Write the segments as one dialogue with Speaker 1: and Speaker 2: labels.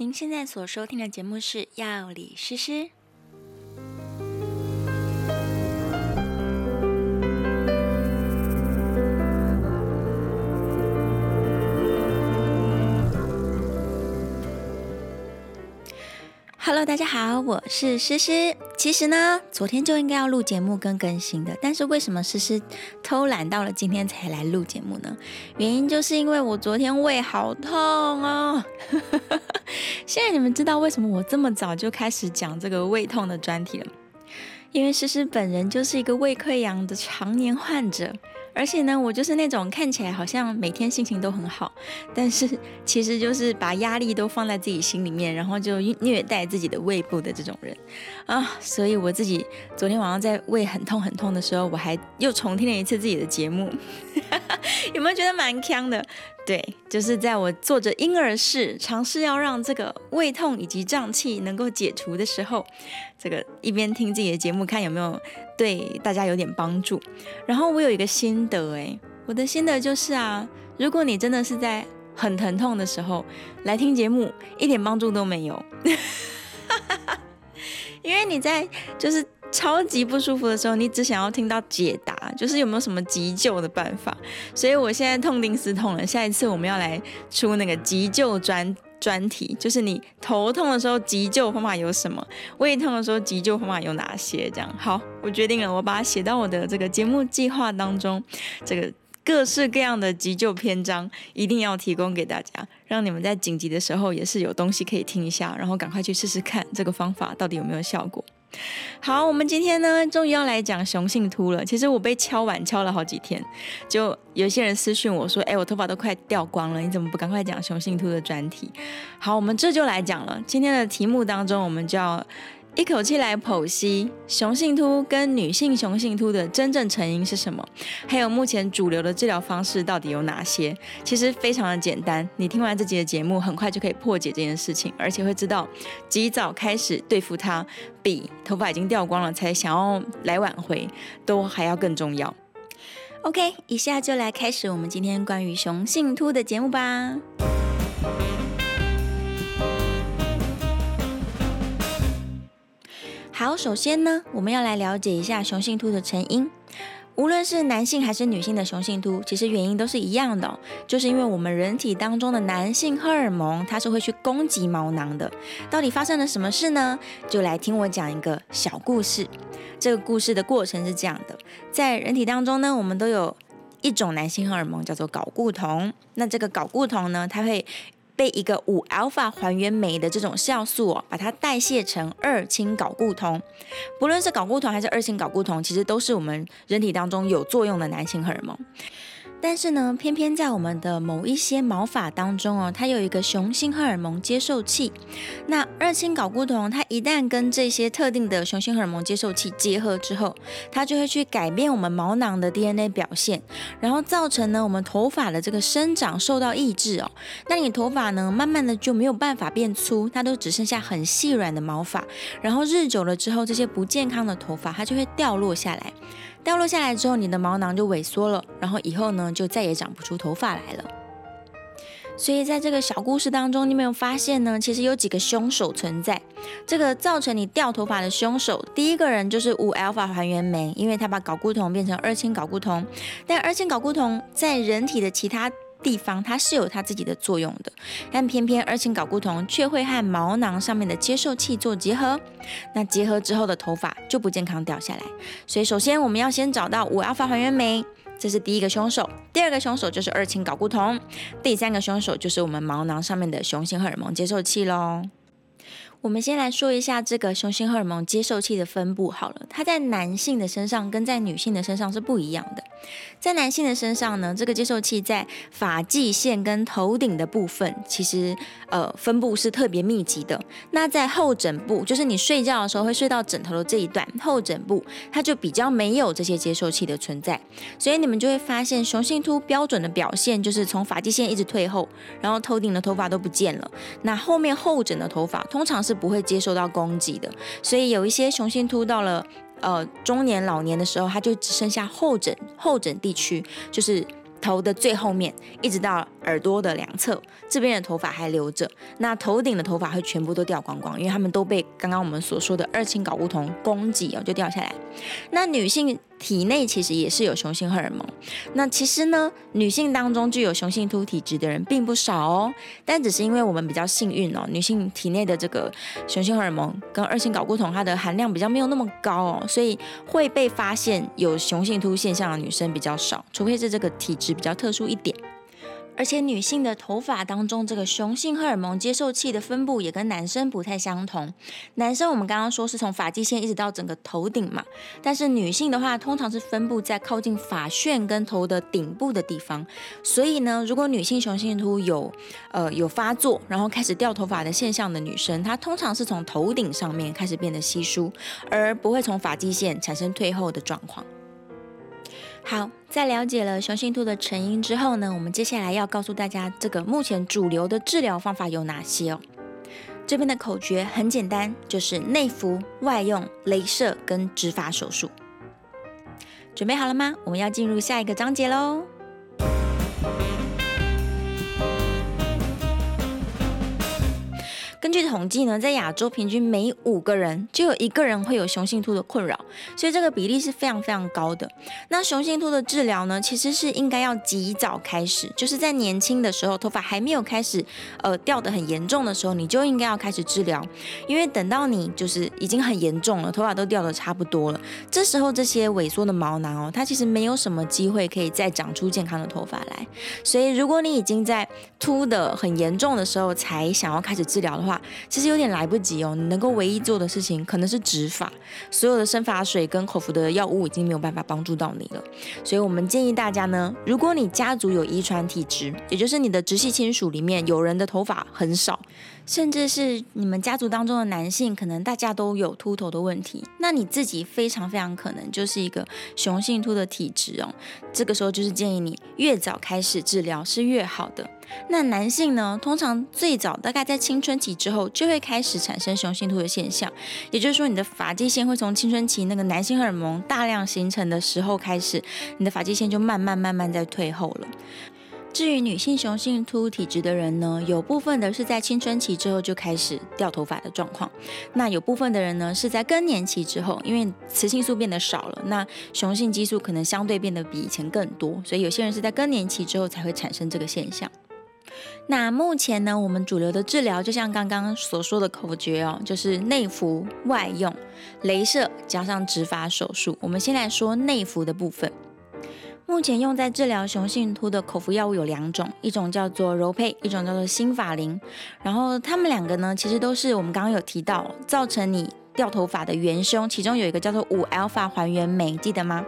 Speaker 1: 您现在所收听的节目是《药理诗诗》。Hello，大家好，我是诗诗。其实呢，昨天就应该要录节目跟更新的，但是为什么诗诗偷懒到了今天才来录节目呢？原因就是因为我昨天胃好痛哦。现在你们知道为什么我这么早就开始讲这个胃痛的专题了？因为诗诗本人就是一个胃溃疡的常年患者。而且呢，我就是那种看起来好像每天心情都很好，但是其实就是把压力都放在自己心里面，然后就虐待自己的胃部的这种人啊。所以我自己昨天晚上在胃很痛很痛的时候，我还又重听了一次自己的节目，有没有觉得蛮锵的？对，就是在我做着婴儿式尝试要让这个胃痛以及胀气能够解除的时候，这个一边听自己的节目，看有没有对大家有点帮助。然后我有一个心得，哎，我的心得就是啊，如果你真的是在很疼痛的时候来听节目，一点帮助都没有，因为你在就是。超级不舒服的时候，你只想要听到解答，就是有没有什么急救的办法。所以我现在痛定思痛了，下一次我们要来出那个急救专专题，就是你头痛的时候急救方法有什么，胃痛的时候急救方法有哪些？这样好，我决定了，我把它写到我的这个节目计划当中，这个各式各样的急救篇章一定要提供给大家，让你们在紧急的时候也是有东西可以听一下，然后赶快去试试看这个方法到底有没有效果。好，我们今天呢，终于要来讲雄性秃了。其实我被敲碗敲了好几天，就有些人私讯我说：“哎，我头发都快掉光了，你怎么不赶快讲雄性秃的专题？”好，我们这就来讲了。今天的题目当中，我们就要。一口气来剖析雄性秃跟女性雄性秃的真正成因是什么，还有目前主流的治疗方式到底有哪些？其实非常的简单，你听完这集的节目，很快就可以破解这件事情，而且会知道及早开始对付它，比头发已经掉光了才想要来挽回都还要更重要。OK，以下就来开始我们今天关于雄性秃的节目吧。好，首先呢，我们要来了解一下雄性秃的成因。无论是男性还是女性的雄性秃，其实原因都是一样的，就是因为我们人体当中的男性荷尔蒙，它是会去攻击毛囊的。到底发生了什么事呢？就来听我讲一个小故事。这个故事的过程是这样的：在人体当中呢，我们都有一种男性荷尔蒙叫做睾固酮。那这个睾固酮呢，它会被一个五 alpha 还原酶的这种酵素哦，把它代谢成二氢睾固酮。不论是睾固酮还是二氢睾固酮，其实都是我们人体当中有作用的男性荷尔蒙。但是呢，偏偏在我们的某一些毛发当中哦，它有一个雄性荷尔蒙接受器。那二氢睾固酮，它一旦跟这些特定的雄性荷尔蒙接受器结合之后，它就会去改变我们毛囊的 DNA 表现，然后造成呢我们头发的这个生长受到抑制哦。那你头发呢，慢慢的就没有办法变粗，它都只剩下很细软的毛发。然后日久了之后，这些不健康的头发它就会掉落下来。掉落下来之后，你的毛囊就萎缩了，然后以后呢，就再也长不出头发来了。所以在这个小故事当中，你有没有发现呢？其实有几个凶手存在。这个造成你掉头发的凶手，第一个人就是五 alpha 还原酶，因为它把睾固酮变成二氢睾固酮。但二氢睾固酮在人体的其他地方它是有它自己的作用的，但偏偏二氢睾固酮却会和毛囊上面的接受器做结合，那结合之后的头发就不健康掉下来。所以首先我们要先找到我要发还原酶，这是第一个凶手。第二个凶手就是二氢睾固酮，第三个凶手就是我们毛囊上面的雄性荷尔蒙接受器喽。我们先来说一下这个雄性荷尔蒙接受器的分布好了，它在男性的身上跟在女性的身上是不一样的。在男性的身上呢，这个接受器在发际线跟头顶的部分，其实呃分布是特别密集的。那在后枕部，就是你睡觉的时候会睡到枕头的这一段后枕部，它就比较没有这些接受器的存在。所以你们就会发现，雄性秃标准的表现就是从发际线一直退后，然后头顶的头发都不见了。那后面后枕的头发通常是是不会接受到攻击的，所以有一些雄性秃到了呃中年老年的时候，它就只剩下后枕后枕地区，就是头的最后面，一直到耳朵的两侧，这边的头发还留着。那头顶的头发会全部都掉光光，因为他们都被刚刚我们所说的二氢睾固酮攻击哦，就掉下来。那女性体内其实也是有雄性荷尔蒙。那其实呢，女性当中具有雄性突体质的人并不少哦，但只是因为我们比较幸运哦，女性体内的这个雄性荷尔蒙跟二型睾固酮它的含量比较没有那么高哦，所以会被发现有雄性突现象的女生比较少，除非是这个体质。比较特殊一点，而且女性的头发当中，这个雄性荷尔蒙接受器的分布也跟男生不太相同。男生我们刚刚说是从发际线一直到整个头顶嘛，但是女性的话，通常是分布在靠近发旋跟头的顶部的地方。所以呢，如果女性雄性秃有呃有发作，然后开始掉头发的现象的女生，她通常是从头顶上面开始变得稀疏，而不会从发际线产生退后的状况。好，在了解了雄性兔的成因之后呢，我们接下来要告诉大家，这个目前主流的治疗方法有哪些哦。这边的口诀很简单，就是内服、外用、镭射跟植发手术。准备好了吗？我们要进入下一个章节喽。根据统计呢，在亚洲平均每五个人就有一个人会有雄性秃的困扰，所以这个比例是非常非常高的。那雄性秃的治疗呢，其实是应该要及早开始，就是在年轻的时候，头发还没有开始呃掉得很严重的时候，你就应该要开始治疗，因为等到你就是已经很严重了，头发都掉得差不多了，这时候这些萎缩的毛囊哦，它其实没有什么机会可以再长出健康的头发来。所以如果你已经在秃得很严重的时候才想要开始治疗的话，其实有点来不及哦，你能够唯一做的事情可能是植发，所有的生发水跟口服的药物已经没有办法帮助到你了。所以我们建议大家呢，如果你家族有遗传体质，也就是你的直系亲属里面有人的头发很少。甚至是你们家族当中的男性，可能大家都有秃头的问题，那你自己非常非常可能就是一个雄性秃的体质哦。这个时候就是建议你越早开始治疗是越好的。那男性呢，通常最早大概在青春期之后就会开始产生雄性秃的现象，也就是说你的发际线会从青春期那个男性荷尔蒙大量形成的时候开始，你的发际线就慢慢慢慢在退后了。至于女性雄性秃体质的人呢，有部分的是在青春期之后就开始掉头发的状况，那有部分的人呢是在更年期之后，因为雌性素变得少了，那雄性激素可能相对变得比以前更多，所以有些人是在更年期之后才会产生这个现象。那目前呢，我们主流的治疗就像刚刚所说的口诀哦，就是内服、外用、镭射加上植发手术。我们先来说内服的部分。目前用在治疗雄性秃的口服药物有两种，一种叫做柔配，一种叫做新法林。然后它们两个呢，其实都是我们刚刚有提到造成你掉头发的元凶，其中有一个叫做五 alpha 还原酶，记得吗？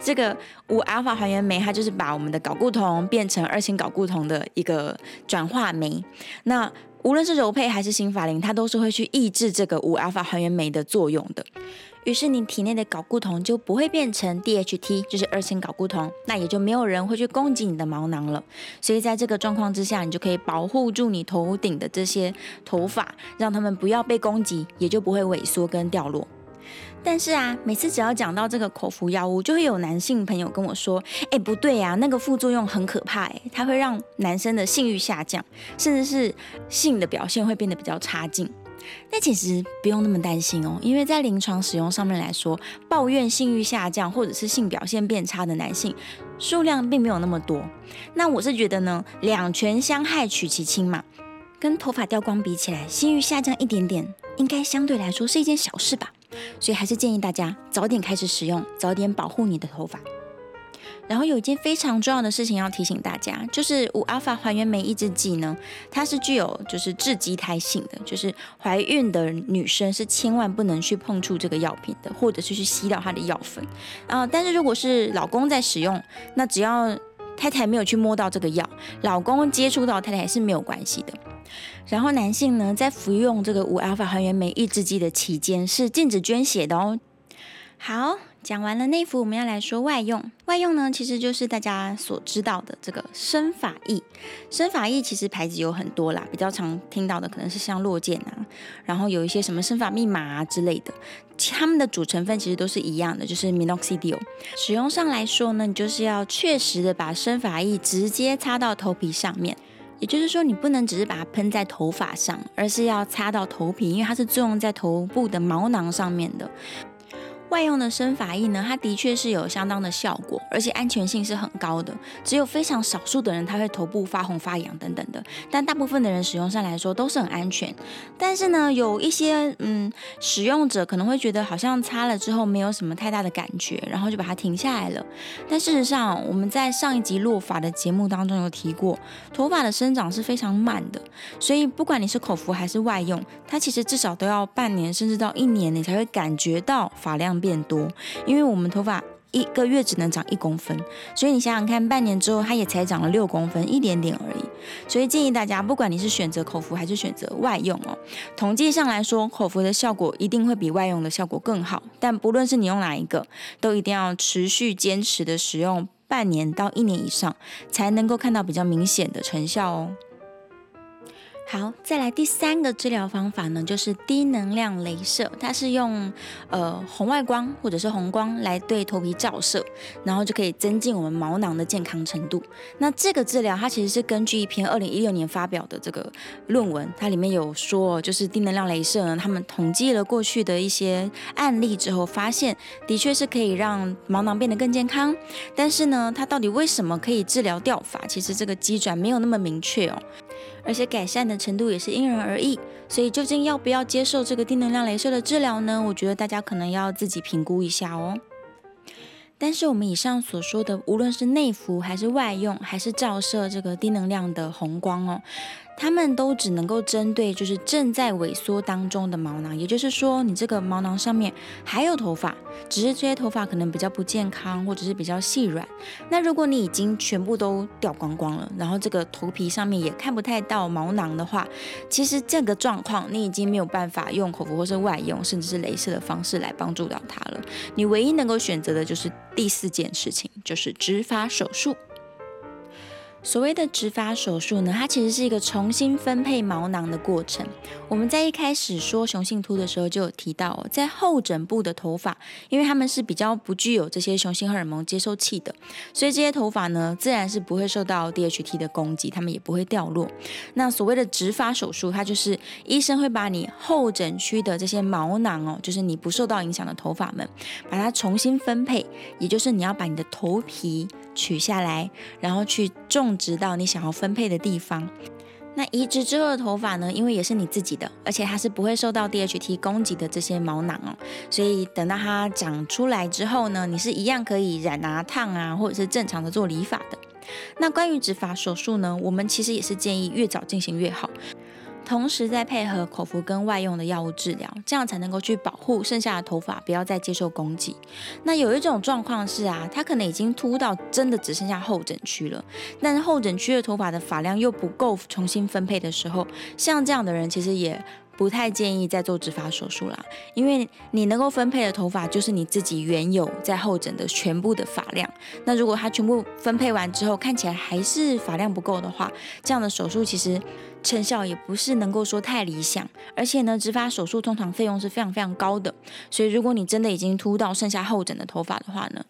Speaker 1: 这个五 alpha 还原酶，它就是把我们的睾固酮变成二氢睾固酮的一个转化酶。那无论是柔配还是新法林，它都是会去抑制这个五 alpha 还原酶的作用的。于是你体内的睾固酮就不会变成 DHT，就是二氢睾固酮，那也就没有人会去攻击你的毛囊了。所以在这个状况之下，你就可以保护住你头顶的这些头发，让他们不要被攻击，也就不会萎缩跟掉落。但是啊，每次只要讲到这个口服药物，就会有男性朋友跟我说：“哎，不对呀，那个副作用很可怕，哎，它会让男生的性欲下降，甚至是性的表现会变得比较差劲。”但其实不用那么担心哦，因为在临床使用上面来说，抱怨性欲下降或者是性表现变差的男性数量并没有那么多。那我是觉得呢，两全相害取其轻嘛，跟头发掉光比起来，性欲下降一点点，应该相对来说是一件小事吧。所以还是建议大家早点开始使用，早点保护你的头发。然后有一件非常重要的事情要提醒大家，就是五 alpha 还原酶抑制剂呢，它是具有就是致畸胎性的，就是怀孕的女生是千万不能去碰触这个药品的，或者是去吸到它的药粉。啊，但是如果是老公在使用，那只要太太没有去摸到这个药，老公接触到太太是没有关系的。然后男性呢，在服用这个五 alpha 还原酶抑制剂的期间是禁止捐血的哦。好。讲完了内服，我们要来说外用。外用呢，其实就是大家所知道的这个生发液。生发液其实牌子有很多啦，比较常听到的可能是像落健啊，然后有一些什么生发密码啊之类的，它们的主成分其实都是一样的，就是 minoxidil。使用上来说呢，你就是要确实的把生发液直接擦到头皮上面。也就是说，你不能只是把它喷在头发上，而是要擦到头皮，因为它是作用在头部的毛囊上面的。外用的生发液呢，它的确是有相当的效果，而且安全性是很高的。只有非常少数的人，他会头部发红、发痒等等的，但大部分的人使用上来说都是很安全。但是呢，有一些嗯使用者可能会觉得好像擦了之后没有什么太大的感觉，然后就把它停下来了。但事实上，我们在上一集落发的节目当中有提过，头发的生长是非常慢的，所以不管你是口服还是外用，它其实至少都要半年甚至到一年，你才会感觉到发量变多，因为我们头发一个月只能长一公分，所以你想想看，半年之后它也才长了六公分，一点点而已。所以建议大家，不管你是选择口服还是选择外用哦，统计上来说，口服的效果一定会比外用的效果更好。但不论是你用哪一个，都一定要持续坚持的使用半年到一年以上，才能够看到比较明显的成效哦。好，再来第三个治疗方法呢，就是低能量镭射。它是用呃红外光或者是红光来对头皮照射，然后就可以增进我们毛囊的健康程度。那这个治疗它其实是根据一篇二零一六年发表的这个论文，它里面有说，就是低能量镭射呢，他们统计了过去的一些案例之后，发现的确是可以让毛囊变得更健康。但是呢，它到底为什么可以治疗掉发？其实这个机转没有那么明确哦。而且改善的程度也是因人而异，所以究竟要不要接受这个低能量镭射的治疗呢？我觉得大家可能要自己评估一下哦。但是我们以上所说的，无论是内服还是外用，还是照射这个低能量的红光哦。他们都只能够针对就是正在萎缩当中的毛囊，也就是说，你这个毛囊上面还有头发，只是这些头发可能比较不健康，或者是比较细软。那如果你已经全部都掉光光了，然后这个头皮上面也看不太到毛囊的话，其实这个状况你已经没有办法用口服或是外用，甚至是镭射的方式来帮助到它了。你唯一能够选择的就是第四件事情，就是植发手术。所谓的植发手术呢，它其实是一个重新分配毛囊的过程。我们在一开始说雄性秃的时候就有提到，在后枕部的头发，因为它们是比较不具有这些雄性荷尔蒙接收器的，所以这些头发呢，自然是不会受到 DHT 的攻击，它们也不会掉落。那所谓的植发手术，它就是医生会把你后枕区的这些毛囊哦，就是你不受到影响的头发们，把它重新分配，也就是你要把你的头皮取下来，然后去种植到你想要分配的地方。那移植之后的头发呢，因为也是你自己的，而且它是不会受到 DHT 攻击的这些毛囊哦，所以等到它长出来之后呢，你是一样可以染啊、烫啊，或者是正常的做理发的。那关于植发手术呢，我们其实也是建议越早进行越好。同时再配合口服跟外用的药物治疗，这样才能够去保护剩下的头发不要再接受攻击。那有一种状况是啊，它可能已经秃到真的只剩下后枕区了，但是后枕区的头发的发量又不够重新分配的时候，像这样的人其实也不太建议再做植发手术啦，因为你能够分配的头发就是你自己原有在后枕的全部的发量。那如果它全部分配完之后，看起来还是发量不够的话，这样的手术其实成效也不是能够说太理想。而且呢，植发手术通常费用是非常非常高的，所以如果你真的已经秃到剩下后枕的头发的话呢，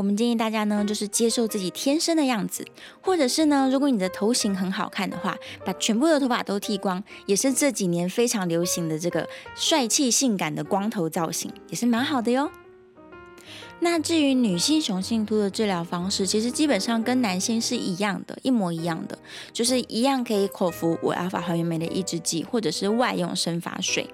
Speaker 1: 我们建议大家呢，就是接受自己天生的样子，或者是呢，如果你的头型很好看的话，把全部的头发都剃光，也是这几年非常流行的这个帅气性感的光头造型，也是蛮好的哟。那至于女性雄性秃的治疗方式，其实基本上跟男性是一样的，一模一样的，就是一样可以口服五 alpha 还原酶的抑制剂，或者是外用生发水。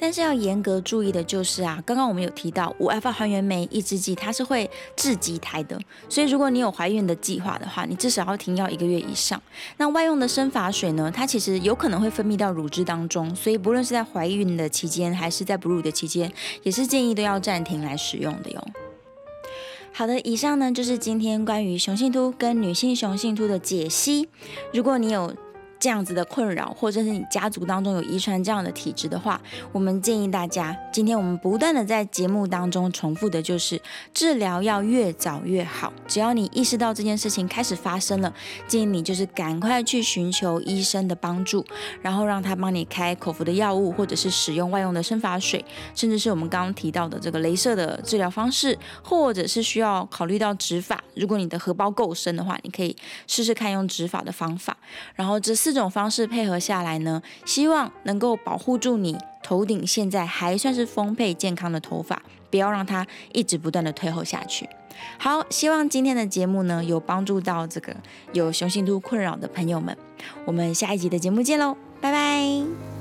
Speaker 1: 但是要严格注意的就是啊，刚刚我们有提到五 F 还原酶抑制剂，它是会致畸胎的，所以如果你有怀孕的计划的话，你至少要停药一个月以上。那外用的生发水呢，它其实有可能会分泌到乳汁当中，所以不论是在怀孕的期间还是在哺乳的期间，也是建议都要暂停来使用的哟。好的，以上呢就是今天关于雄性秃跟女性雄性秃的解析。如果你有这样子的困扰，或者是你家族当中有遗传这样的体质的话，我们建议大家，今天我们不断的在节目当中重复的就是，治疗要越早越好。只要你意识到这件事情开始发生了，建议你就是赶快去寻求医生的帮助，然后让他帮你开口服的药物，或者是使用外用的生发水，甚至是我们刚刚提到的这个镭射的治疗方式，或者是需要考虑到植发。如果你的荷包够深的话，你可以试试看用植发的方法，然后这四。这种方式配合下来呢，希望能够保护住你头顶现在还算是丰沛健康的头发，不要让它一直不断的退后下去。好，希望今天的节目呢有帮助到这个有雄性秃困扰的朋友们。我们下一集的节目见喽，拜拜。